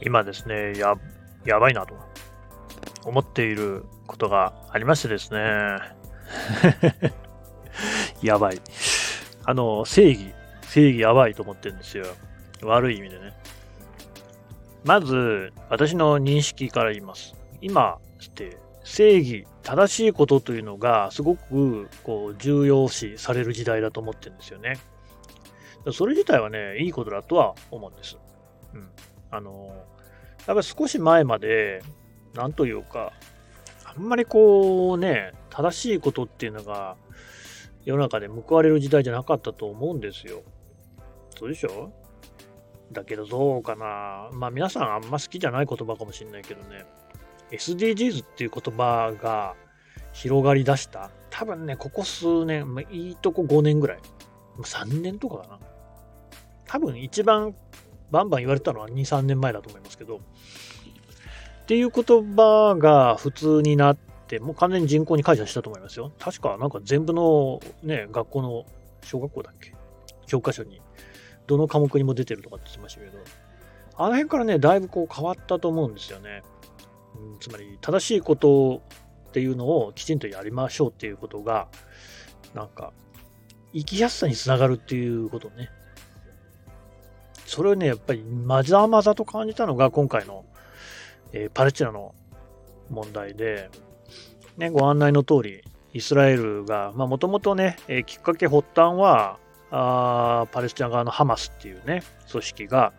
今ですね、や、やばいなと思っていることがありましてですね。やばい。あの、正義、正義やばいと思ってるんですよ。悪い意味でね。まず、私の認識から言います。今って、正義、正しいことというのがすごくこう重要視される時代だと思ってるんですよね。それ自体はね、いいことだとは思うんです。うん。あの、やっぱり少し前まで、なんというか、あんまりこうね、正しいことっていうのが世の中で報われる時代じゃなかったと思うんですよ。そうでしょ？だけどどうかな。まあ皆さんあんま好きじゃない言葉かもしれないけどね。SDGs っていう言葉が広がりだした。多分ね、ここ数年、まあ、いいとこ5年ぐらい。3年とかかな。多分一番バンバン言われたのは2、3年前だと思いますけど。っていう言葉が普通になって、もう完全に人口に解釈したと思いますよ。確かなんか全部のね、学校の小学校だっけ？教科書に、どの科目にも出てるとかって言ってましたけど、あの辺からね、だいぶこう変わったと思うんですよね。うん、つまり正しいことっていうのをきちんとやりましょうっていうことが、なんか、生きやすさにつながるっていうことね。それをね、やっぱりまざまざと感じたのが今回の、えー、パレスチナの問題で、ね、ご案内の通り、イスラエルが、まあもともとね、えー、きっかけ発端は、あパレスチナ側のハマスっていうね、組織が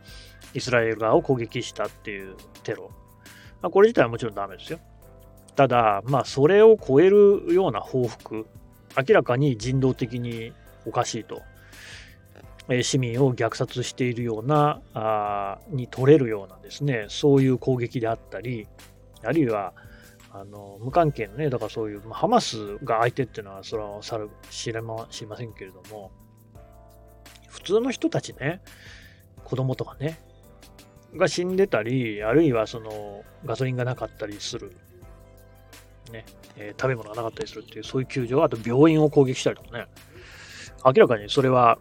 イスラエル側を攻撃したっていうテロまあ、これ自体はもちろんダメですよ。ただ、まあ、それを超えるような報復、明らかに人道的におかしいと、市民を虐殺しているような、あに取れるようなですね、そういう攻撃であったり、あるいは、あの無関係のね、だからそういうま、ハマスが相手っていうのは、それはさる知れま知りませんけれども、普通の人たちね、子供とかね、が死んでたり、あるいはそのガソリンがなかったりする、ねえー、食べ物がなかったりするっていう、そういう救助、あと病院を攻撃したりとかね、明らかにそれは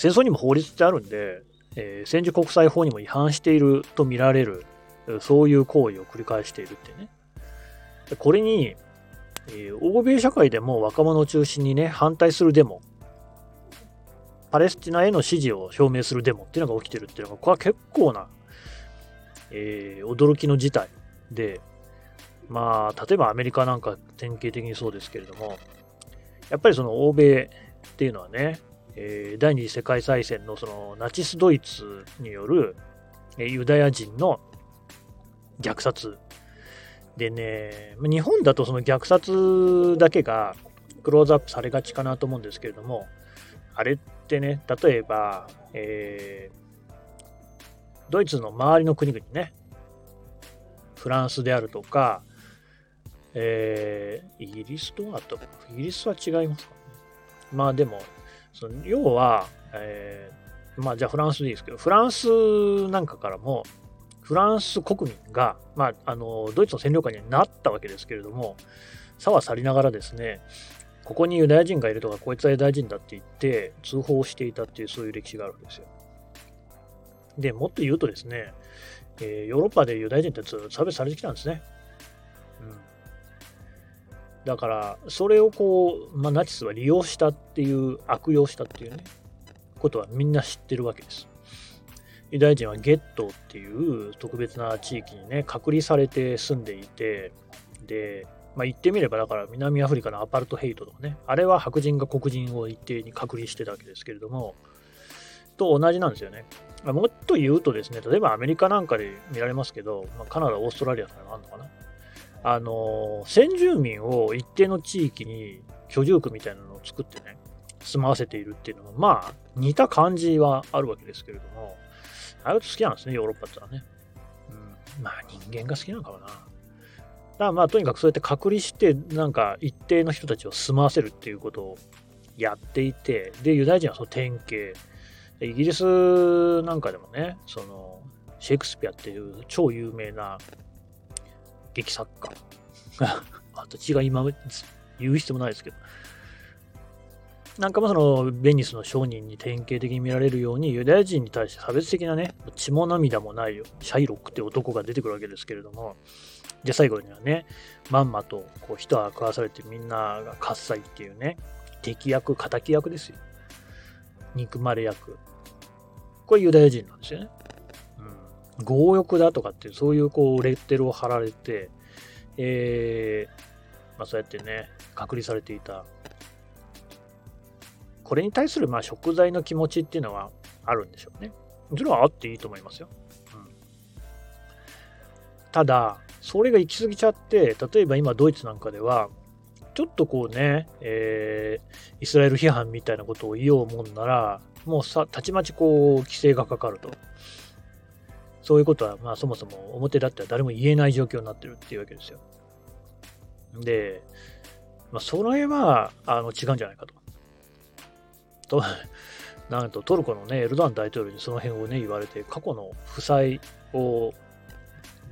戦争にも法律ってあるんで、えー、戦時国際法にも違反していると見られる、そういう行為を繰り返しているってね。これに、えー、欧米社会でも若者を中心にね、反対するデモ、パレスチナへの支持を表明するデモっていうのが起きてるっていうのが、これは結構なえー、驚きの事態で、まあ、例えばアメリカなんか典型的にそうですけれども、やっぱりその欧米っていうのはね、えー、第二次世界大戦のそのナチスドイツによる、えー、ユダヤ人の虐殺。でね、日本だとその虐殺だけがクローズアップされがちかなと思うんですけれども、あれってね、例えば、えドイツの周りの国々ね、フランスであるとか、えー、イギリスどうなったかなイギリスは違いますかね。まあでも、その要は、えー、まあじゃあフランスでいいですけど、フランスなんかからも、フランス国民が、まあ、あの、ドイツの占領下になったわけですけれども、差は去りながらですね、ここにユダヤ人がいるとか、こいつはユダヤ人だって言って、通報していたっていう、そういう歴史があるわけですよ。で、もっと言うとですね、えー、ヨーロッパでユダヤ人ってずっと差別されてきたんですね。だから、それをこう、まあ、ナチスは利用したっていう、悪用したっていうね、ことはみんな知ってるわけです。ユダヤ人はゲットっていう特別な地域にね、隔離されて住んでいて、で、まあ、言ってみれば、だから南アフリカのアパルトヘイトとかね、あれは白人が黒人を一定に隔離してたわけですけれども、と同じなんですよね。まもっと言うとですね、例えばアメリカなんかで見られますけど、まあ、カナダ、オーストラリアとかあるのかな。あの、先住民を一定の地域に居住区みたいなのを作ってね、住まわせているっていうのも、まあ、似た感じはあるわけですけれども、あれ好きなんですね、ヨーロッパってのはね。うん、まあ、人間が好きなのかもな。だからまあ、とにかくそうやって隔離して、なんか一定の人たちを住まわせるっていうことをやっていて、で、ユダヤ人はその典型、イギリスなんかでもね、その、シェイクスピアっていう超有名な劇作家、私が今言う必要もないですけど、なんかもそのベニスの商人に典型的に見られるようにユダヤ人に対して差別的なね、血も涙もないよ、シャイロックって男が出てくるわけですけれども、で、最後にはね、まんまとこう人は食わされてみんなが喝采っていうね、敵役、敵役ですよ。憎まれ役。これユダヤ人なんですよね。強欲だとかっていう、そういうこうレッテルを貼られて、えー、まあそうやってね、隔離されていたこれに対するまあ食材の気持ちっていうのはあるんでしょうね。それはあっていいと思いますよ。うん、ただ、それが行き過ぎちゃって、例えば今ドイツなんかでは、ちょっとこうね、えー、イスラエル批判みたいなことを言おうもんなら、もうさ、たちまちこう、規制がかかると。そういうことは、まあそもそも表だっては誰も言えない状況になってるっていうわけですよ。で、まあ、それは、あの、違うんじゃないかと。と、なんとトルコのね、エルドアン大統領にその辺をね、言われて、過去の負債を、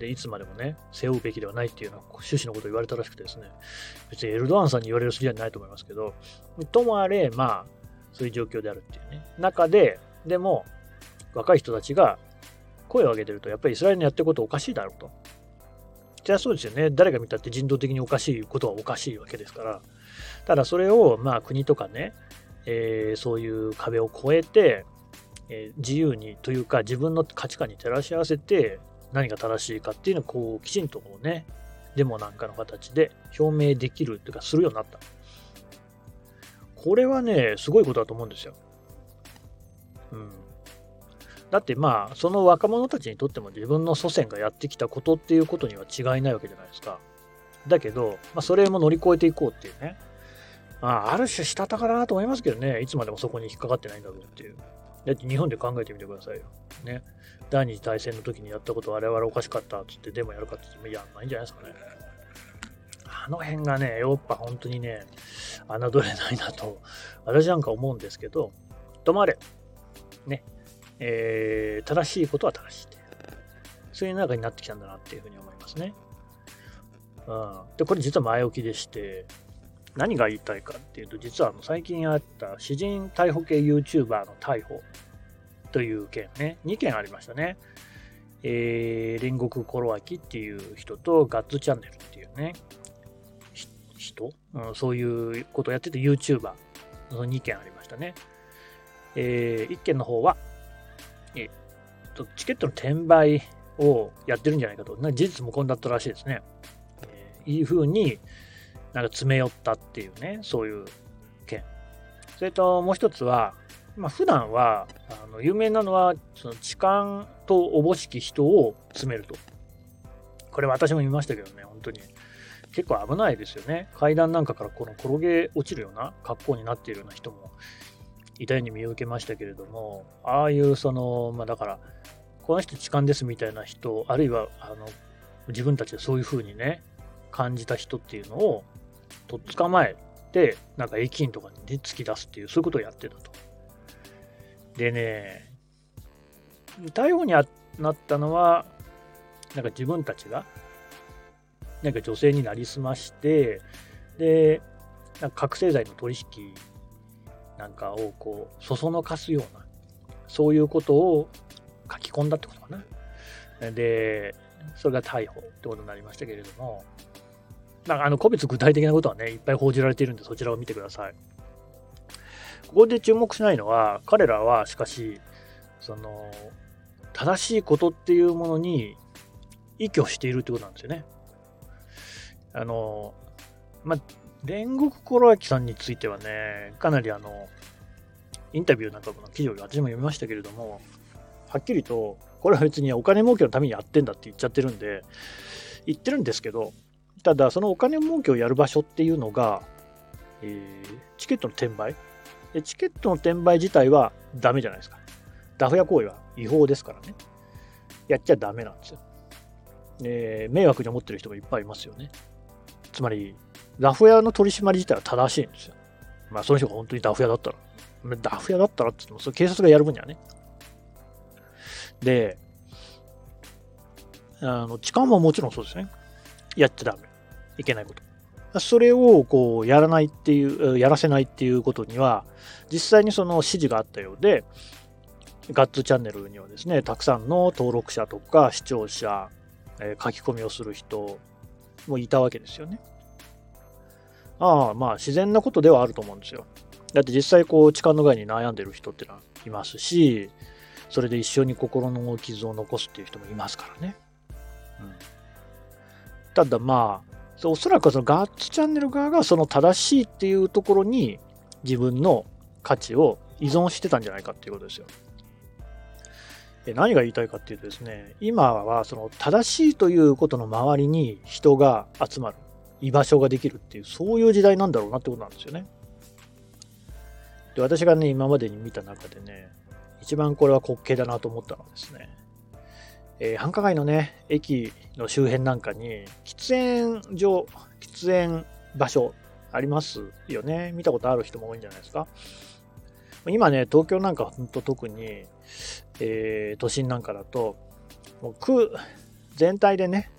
で、いつまでもね、背負うべきではないっていうような趣旨のことを言われたらしくてですね、別にエルドアンさんに言われる筋合いないと思いますけど、ともあれ、まあ、そういう状況であるっていうね。中で、でも、若い人たちが声を上げてると、やっぱりイスラエルのやってることおかしいだろうと。じゃあそうですよね。誰が見たって人道的におかしいことはおかしいわけですから。ただそれを、まあ国とかね、えー、そういう壁を越えて、えー、自由にというか自分の価値観に照らし合わせて何が正しいかっていうのをこうきちんとこうねデモなんかの形で表明できるというかするようになった。これはね、すごいことだと思うんですよ。うん。だってまあ、その若者たちにとっても自分の祖先がやってきたことっていうことには違いないわけじゃないですか。だけど、まあ、それも乗り越えていこうっていうね。まあ、ある種したたかなと思いますけどね、いつまでもそこに引っかかってないんだろうっていう。だって日本で考えてみてくださいよ。ね。第二次大戦の時にやったこと我々おかしかったっつってデモやるかって言ってもやんないんじゃないですかね。あの辺がね、ヨーロッパ本当にね、侮れないなと、私なんか思うんですけど、止まれ。ね。えー、正しいことは正しいって。そういう中になってきたんだなっていうふうに思いますね。うん。で、これ実は前置きでして、何が言いたいかっていうと、実は最近あった詩人逮捕系 YouTuber の逮捕という件ね、2件ありましたね。えー、煉獄コロアキっていう人とガッツチャンネルっていうね、人、うん、そういうことをやってて YouTuber の2件ありましたね。えー、1件の方は、えー、とチケットの転売をやってるんじゃないかと、事実無根だったらしいですね。えー、いうふうに、なんか詰め寄ったっていうね、そういう件。それともう一つは、まあ、普段は、あの有名なのは、その痴漢とおぼしき人を詰めると。これ私も見ましたけどね、本当に。結構危ないですよね。階段なんかからこの転げ落ちるような格好になっているような人もいたように見受けましたけれども、ああいうその、まあだから、この人痴漢ですみたいな人、あるいはあの自分たちでそういうふうにね、感じた人っていうのをとっ捕まえて、なんか駅員とかに、ね、突き出すっていう、そういうことをやってたと。でね、逮捕になったのは、なんか自分たちが、なんか女性になりすまして、で、なんか覚醒剤の取引なんかをこう、そそのかすような、そういうことを書き込んだってことかな。で、それが逮捕ってことになりましたけれども、なんかあの個別具体的なことはね、いっぱい報じられているんで、そちらを見てください。ここで注目しないのは、彼らはしかし、その、正しいことっていうものに依拠しているってことなんですよね。あの、ま、煉獄コロアキさんについてはね、かなりあの、インタビューなんかの記事を私も読みましたけれども、はっきりと、これは別にお金儲けのためにやってんだって言っちゃってるんで、言ってるんですけど、ただ、そのお金儲けをやる場所っていうのが、えー、チケットの転売？で。チケットの転売自体はダメじゃないですか。ダフ屋行為は違法ですからね。やっちゃダメなんですよ。で迷惑に思ってる人がいっぱいいますよね。つまり、ダフ屋の取り締まり自体は正しいんですよ。まあ、その人が本当にダフ屋だったら。ダフ屋だったらって言っても、それ警察がやる分にはね。で、あの、痴漢ももちろんそうですね。やっちゃダメ。いけないこと。それをこうやらないっていう、やらせないっていうことには、実際にその指示があったようで、ガッツチャンネルにはですね、たくさんの登録者とか視聴者、え、書き込みをする人もいたわけですよね。ああ、まあ自然なことではあると思うんですよ。だって実際こう痴漢の害に悩んでる人ってのはいますし、それで一緒に心の傷を残すっていう人もいますからね。うん、ただまあ、おそらくそのガッツチャンネル側がその正しいっていうところに自分の価値を依存してたんじゃないかっていうことですよ。何が言いたいかっていうとですね、今はその正しいということの周りに人が集まる、居場所ができるっていう、そういう時代なんだろうなってことなんですよね。で、私がね、今までに見た中でね、一番これは滑稽だなと思ったのはですね、えー、繁華街のね、駅の周辺なんかに、喫煙所、喫煙場所ありますよね。見たことある人も多いんじゃないですか。今ね、東京なんかほんと特に、えー、都心なんかだと、もう区全体でね、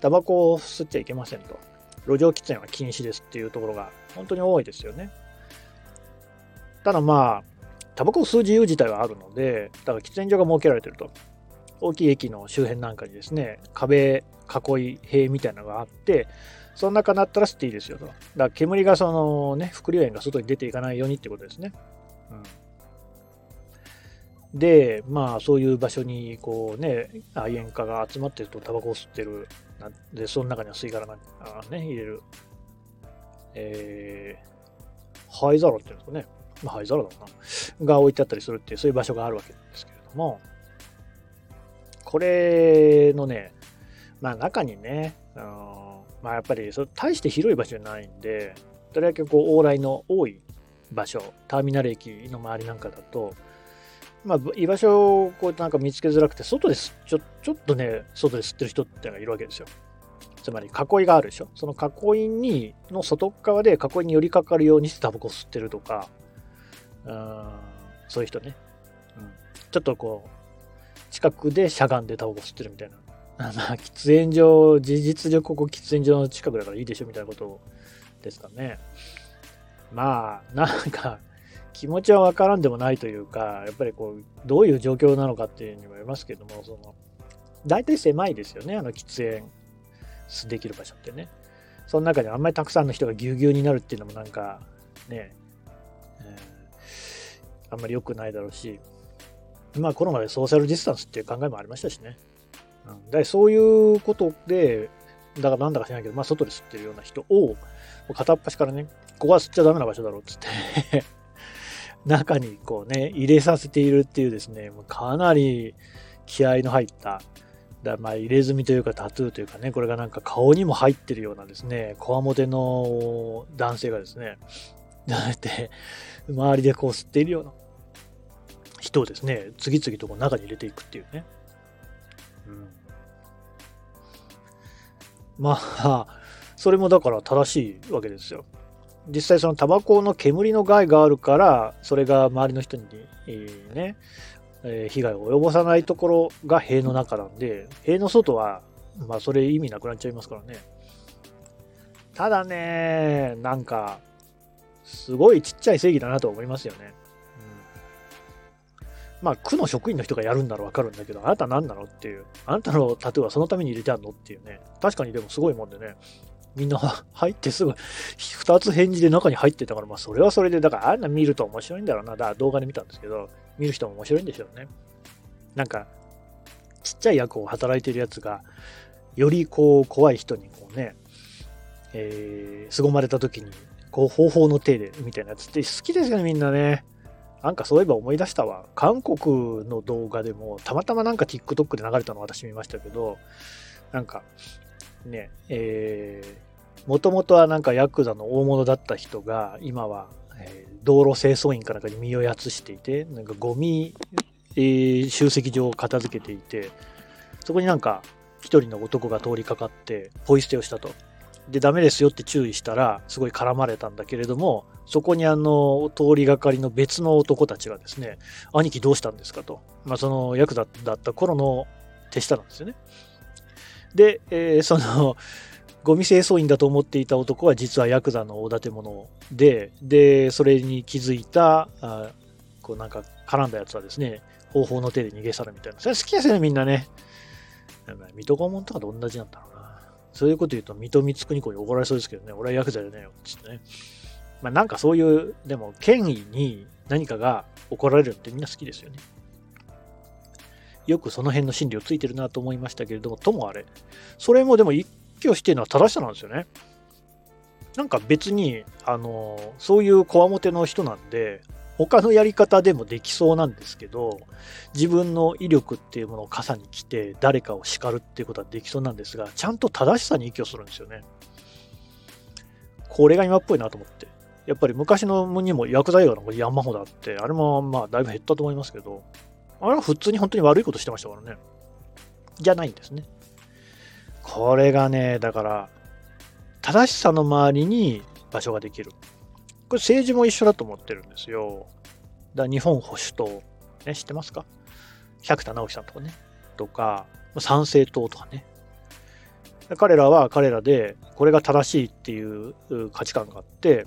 タバコを吸っちゃいけませんと。路上喫煙は禁止ですっていうところが本当に多いですよね。ただまあ、タバコを吸う自由自体はあるので、だから喫煙所が設けられてると。大きい駅の周辺なんかにですね、壁、囲い、塀みたいなのがあって、その中になったら吸っていいですよと。だから煙がそのね、副流煙が外に出ていかないようにってことですね。うん、で、まあそういう場所にこうね、愛煙家が集まってるとタバコを吸ってる。で、その中には吸い殻なんかね、入れる。えー、灰皿っていうんですかね。まあ、灰皿だろうな。が置いてあったりするっていう、そういう場所があるわけですけれども、これのね、まあ中にね、あのまあやっぱり大して広い場所じゃないんで、どれだけこう往来の多い場所、ターミナル駅の周りなんかだと、まあ、居場所をこうなんか見つけづらくて、外ですちょ、ちょっとね、外で吸ってる人ってのがいるわけですよ。つまり囲いがあるでしょ。その囲いに、の外側で囲いに寄りかかるようにしてタバコ吸ってるとか、うんそういう人ね、うん。ちょっとこう、近くでしゃがんでタバコ吸ってるみたいな。まあ、喫煙所、事実上ここ喫煙所の近くだからいいでしょみたいなことですかね。まあ、なんか、気持ちはわからんでもないというか、やっぱりこう、どういう状況なのかっていうにもよりますけども、その、大体狭いですよね、あの喫煙できる場所ってね。その中であんまりたくさんの人がぎゅうぎゅうになるっていうのもなんか、ね、えー、あんまり良くないだろうし、まあコロナでソーシャルディスタンスっていう考えもありましたしね。うん、だそういうことで、だからなんだか知らないけど、まあ外で吸ってるような人を、片っ端からね、ここは吸っちゃダメな場所だろうっつって中にこうね、入れさせているっていうですね、かなり気合の入った、だまあ入れ墨というかタトゥーというかね、これがなんか顔にも入ってるようなですね、こわもての男性がですね、だって周りでこう吸っているような人をですね、次々とこう中に入れていくっていうね。うん、まあ、それもだから正しいわけですよ。実際そのタバコの煙の害があるから、それが周りの人に、えー、ね、えー、被害を及ぼさないところが塀の中なんで、塀の外は、まあそれ意味なくなっちゃいますからね。ただね、なんか、すごいちっちゃい正義だなと思いますよね。まあ、区の職員の人がやるんならわかるんだけど、あなた何なのっていう。あなたのタトゥーはそのために入れてあるのっていうね。確かにでもすごいもんでね。みんな入ってすぐ、2つ返事で中に入ってたから、まあそれはそれで、だからあんな見ると面白いんだろうな。だから動画で見たんですけど、見る人も面白いんでしょうね。なんか、ちっちゃい役を働いてるやつが、よりこう怖い人にこうね、えー、凄まれた時に、こう方法の手でみたいなやつって好きですよね、みんなね。なんかそういえば思い出したわ。韓国の動画でも、たまたまなんか TikTok で流れたの私見ましたけど、なんか、ね、えー、もともとはなんかヤクザの大物だった人が、今は、えー、道路清掃員かなんかに身をやつしていて、なんかゴミ、えー、集積場を片付けていて、そこになんか一人の男が通りかかってポイ捨てをしたと。で、ダメですよって注意したら、すごい絡まれたんだけれども、そこにあの、通りがかりの別の男たちがですね、兄貴どうしたんですか？と。まあ、その、ヤクザだった頃の手下なんですよね。で、えー、その、ゴミ清掃員だと思っていた男は実はヤクザの大立者で、で、それに気づいた、あこうなんか絡んだやつはですね、方法の手で逃げ去るみたいな。それ好きですね、みんなね。水戸黄門とかと同じなんだろうな。そういうこと言うと、水戸光圀公に怒られそうですけどね、俺はヤクザじゃねえよ、つってね。まあなんかそういう、でも権威に何かが怒られるってみんな好きですよね。よくその辺の心理をついてるなと思いましたけれども、ともあれ、それもでも一挙してるのは正しさなんですよね。なんか別に、あの、そういうこわもての人なんで、他のやり方でもできそうなんですけど、自分の威力っていうものを傘に来て、誰かを叱るっていうことはできそうなんですが、ちゃんと正しさに依拠するんですよね。これが今っぽいなと思って。やっぱり昔のにもヤクザ映画の山ほどあって、あれもまあだいぶ減ったと思いますけど、あれは普通に本当に悪いことしてましたからね。じゃないんですね。これがね、だから、正しさの周りに場所ができる。これ政治も一緒だと思ってるんですよ。だ日本保守党、ね、知ってますか？百田直樹さんとかね、とか、参政党とかね。彼らは彼らで、これが正しいっていう価値観があって、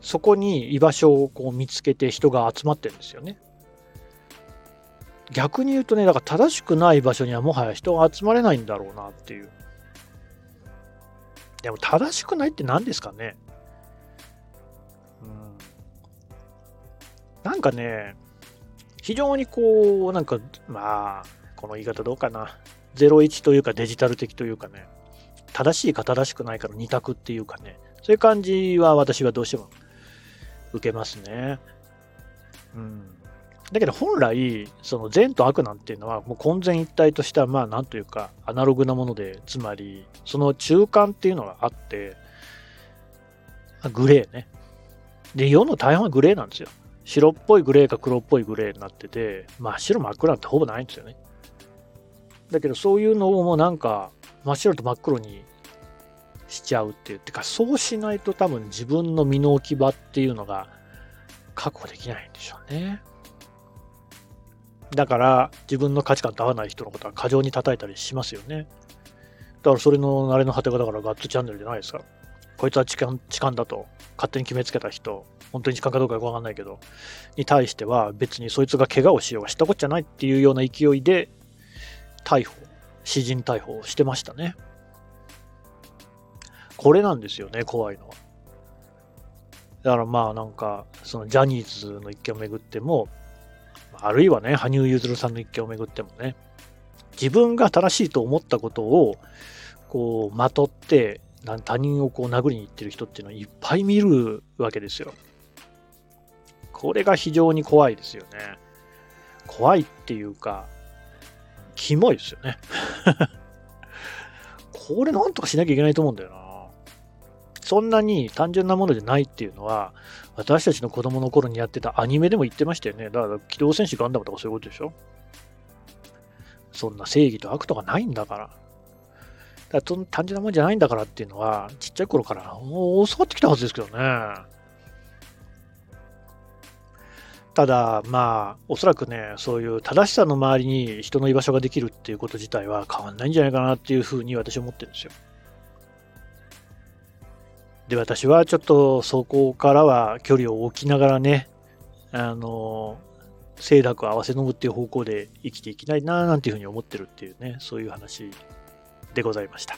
そこに居場所をこう見つけて人が集まってるんですよね。逆に言うとね、だから正しくない場所にはもはや人が集まれないんだろうなっていう。でも正しくないって何ですかねうん。なんかね、非常にこう、なんか、まあ、この言い方どうかな。01というかデジタル的というかね、正しいか正しくないかの二択っていうかね、そういう感じは私はどうしても受けますね。うん。だけど本来、その善と悪なんていうのは、もう混然一体とした、まあなんというか、アナログなもので、つまり、その中間っていうのがあって、グレーね。で、世の大半はグレーなんですよ。白っぽいグレーか黒っぽいグレーになってて、真っ白真っ黒なんてほぼないんですよね。だけどそういうのをもうなんか真っ白と真っ黒にしちゃうっていう。てかそうしないと多分自分の身の置き場っていうのが確保できないんでしょうね。だから自分の価値観と合わない人のことは過剰に叩いたりしますよね。だからそれの慣れの果てがだからガッツチャンネルじゃないですか。こいつは痴漢痴漢だと勝手に決めつけた人、本当に痴漢かどうかよくわかんないけど、に対しては別にそいつが怪我をしようがしたこっちゃないっていうような勢いで逮捕、詩人逮捕をしてましたね。これなんですよね、怖いのは。だからまあなんか、そのジャニーズの一件をめぐっても、あるいはね、羽生結弦さんの一件をめぐってもね、自分が正しいと思ったことを、こう、まとって、他人をこう殴りに行ってる人っていうのはいっぱい見るわけですよ。これが非常に怖いですよね。怖いっていうか、キモいですよね。これなんとかしなきゃいけないと思うんだよな。そんなに単純なものじゃないっていうのは、私たちの子供の頃にやってたアニメでも言ってましたよね。だから、機動戦士ガンダムとかそういうことでしょそんな正義と悪とかないんだから。だから単純なもんじゃないんだからっていうのは、ちっちゃい頃から教わってきたはずですけどね。ただ、まあ、おそらくね、そういう正しさの周りに人の居場所ができるっていうこと自体は変わんないんじゃないかなっていうふうに私は思ってるんですよ。で、私はちょっとそこからは距離を置きながらね、あの、清濁合わせ飲むっていう方向で生きていきたいななんていうふうに思ってるっていうね、そういう話でございました。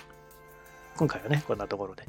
今回はね、こんなところで。